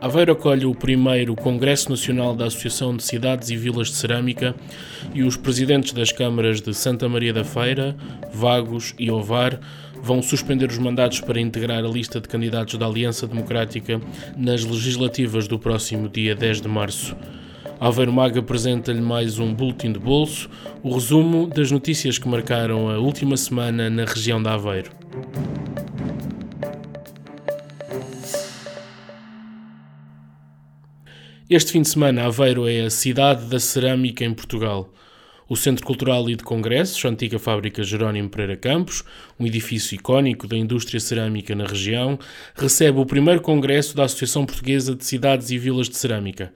Aveiro acolhe o primeiro Congresso Nacional da Associação de Cidades e Vilas de Cerâmica e os presidentes das câmaras de Santa Maria da Feira, Vagos e Ovar vão suspender os mandatos para integrar a lista de candidatos da Aliança Democrática nas legislativas do próximo dia 10 de março. Aveiro Maga apresenta-lhe mais um boletim de bolso, o resumo das notícias que marcaram a última semana na região de Aveiro. Este fim de semana, Aveiro é a cidade da cerâmica em Portugal. O Centro Cultural e de Congressos, antiga fábrica Jerónimo Pereira Campos, um edifício icónico da indústria cerâmica na região, recebe o primeiro congresso da Associação Portuguesa de Cidades e Vilas de Cerâmica.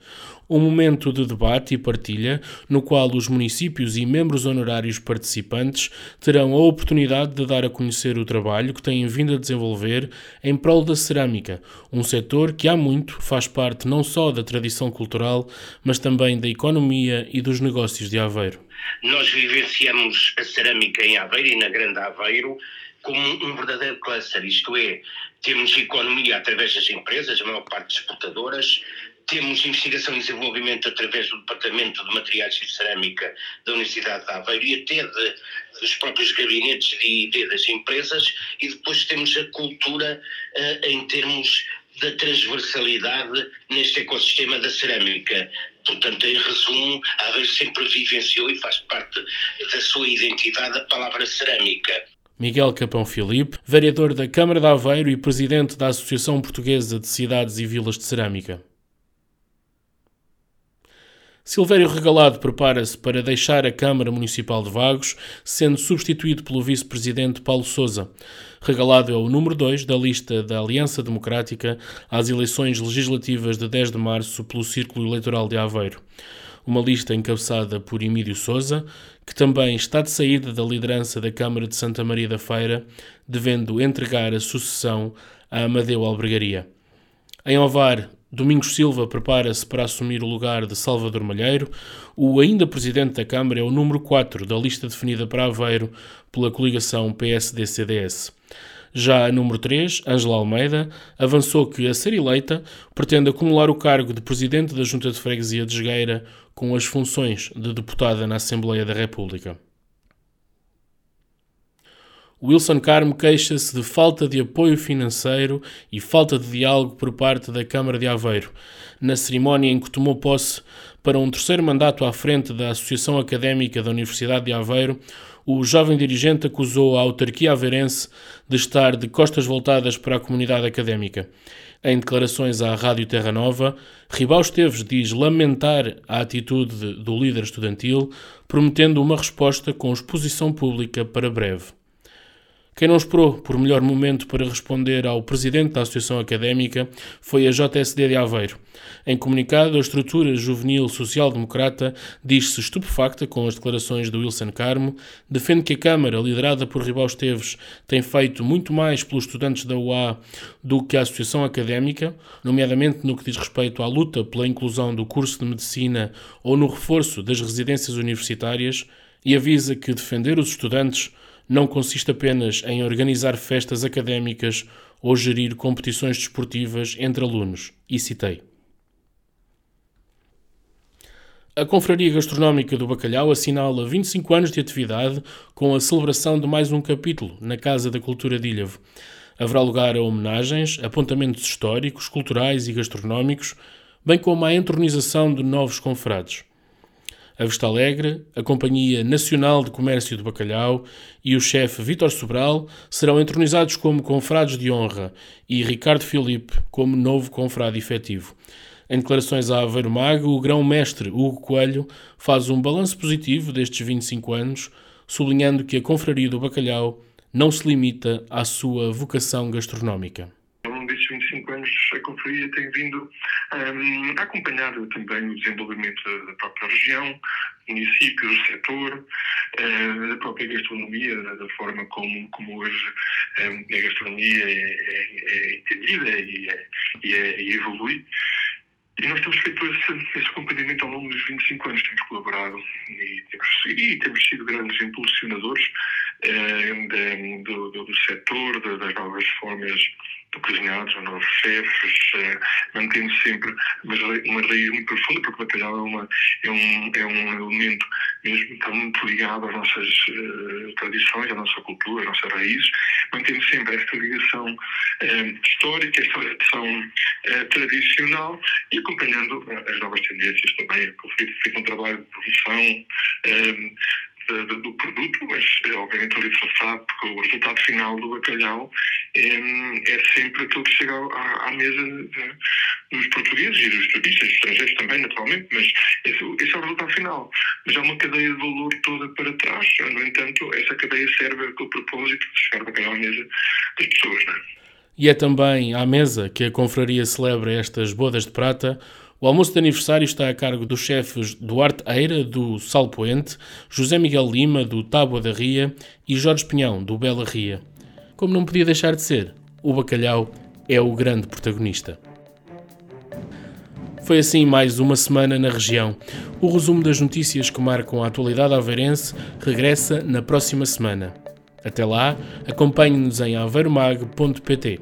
Um momento de debate e partilha no qual os municípios e membros honorários participantes terão a oportunidade de dar a conhecer o trabalho que têm vindo a desenvolver em prol da cerâmica, um setor que há muito faz parte não só da tradição cultural, mas também da economia e dos negócios de Aveiro. Nós vivenciamos a cerâmica em Aveiro e na Grande Aveiro como um verdadeiro cluster, isto é, temos economia através das empresas, a maior parte exportadoras, temos investigação e desenvolvimento através do Departamento de Materiais e Cerâmica da Universidade de Aveiro e até de, dos próprios gabinetes de ID das empresas, e depois temos a cultura uh, em termos da transversalidade neste ecossistema da cerâmica. Portanto, em resumo, a Aveiro sempre vivenciou e faz parte da sua identidade a palavra cerâmica. Miguel Capão Filipe, vereador da Câmara de Aveiro e presidente da Associação Portuguesa de Cidades e Vilas de Cerâmica. Silvério Regalado prepara-se para deixar a Câmara Municipal de Vagos, sendo substituído pelo vice-presidente Paulo Sousa. Regalado é o número 2 da lista da Aliança Democrática às eleições legislativas de 10 de março pelo Círculo Eleitoral de Aveiro. Uma lista encabeçada por Emílio Sousa, que também está de saída da liderança da Câmara de Santa Maria da Feira, devendo entregar a sucessão a Amadeu Albergaria. Em Ovar, Domingos Silva prepara-se para assumir o lugar de Salvador Malheiro. O ainda presidente da Câmara é o número 4 da lista definida para Aveiro pela coligação PSD-CDS. Já a número 3, Ângela Almeida, avançou que, a ser eleita, pretende acumular o cargo de presidente da Junta de Freguesia de Jogueira com as funções de deputada na Assembleia da República. Wilson Carmo queixa-se de falta de apoio financeiro e falta de diálogo por parte da Câmara de Aveiro. Na cerimónia em que tomou posse para um terceiro mandato à frente da Associação Académica da Universidade de Aveiro, o jovem dirigente acusou a autarquia aveirense de estar de costas voltadas para a comunidade académica. Em declarações à Rádio Terra Nova, Ribau Esteves diz lamentar a atitude do líder estudantil, prometendo uma resposta com exposição pública para breve. Quem não esperou por melhor momento para responder ao presidente da Associação Académica foi a JSD de Aveiro. Em comunicado, a estrutura juvenil social-democrata diz-se estupefacta com as declarações do Wilson Carmo, defende que a Câmara, liderada por Ribau Esteves, tem feito muito mais pelos estudantes da UA do que a Associação Académica, nomeadamente no que diz respeito à luta pela inclusão do curso de Medicina ou no reforço das residências universitárias, e avisa que defender os estudantes não consiste apenas em organizar festas académicas ou gerir competições desportivas entre alunos. E citei. A Confraria Gastronómica do Bacalhau assinala 25 anos de atividade com a celebração de mais um capítulo na Casa da Cultura de Ilhavo. Haverá lugar a homenagens, apontamentos históricos, culturais e gastronómicos, bem como a entronização de novos confrades a Vista Alegre, a Companhia Nacional de Comércio de Bacalhau e o chefe Vítor Sobral serão entronizados como confrades de honra e Ricardo Filipe como novo confrade efetivo. Em declarações à Aveiro Mago, o grão-mestre Hugo Coelho faz um balanço positivo destes 25 anos, sublinhando que a Confraria do Bacalhau não se limita à sua vocação gastronómica 25 anos, a Conferia tem vindo um, a acompanhar também o desenvolvimento da própria região, municípios, setor, uh, da própria gastronomia, da forma como, como hoje um, a gastronomia é, é, é entendida e, é, e, é, e evolui. E nós temos feito esse, esse, acompanhamento ao longo dos 25 anos, temos colaborado e temos, e temos sido grandes impulsionadores eh, do, do, do setor, das novas formas cozinhados, novos chefes, uh, mantendo sempre uma, uma raiz muito profunda, porque o bacalhau é, uma, é, um, é um elemento mesmo está muito ligado às nossas uh, tradições, à nossa cultura, às nossas raízes, mantendo sempre esta ligação uh, histórica, esta ligação uh, tradicional e acompanhando as novas tendências também. Foi feito um trabalho de produção do produto, mas obviamente ali sabe porque o resultado final do bacalhau é, é sempre aquilo que chega à, à mesa de, dos portugueses e dos turistas, estrangeiros também, naturalmente, mas esse, esse, é o resultado final. Mas há uma cadeia de valor toda para trás. No entanto, essa cadeia serve o propósito de chegar o bacalhau à mesa das pessoas. Não é? E é também à mesa que a confraria celebra estas bodas de prata o almoço de aniversário está a cargo dos chefes Duarte Eira, do Salpoente, José Miguel Lima, do Tábua da Ria e Jorge Pinhão, do Bela Ria. Como não podia deixar de ser, o bacalhau é o grande protagonista. Foi assim mais uma semana na região. O resumo das notícias que marcam a atualidade aveirense regressa na próxima semana. Até lá, acompanhe-nos em aveiromag.pt.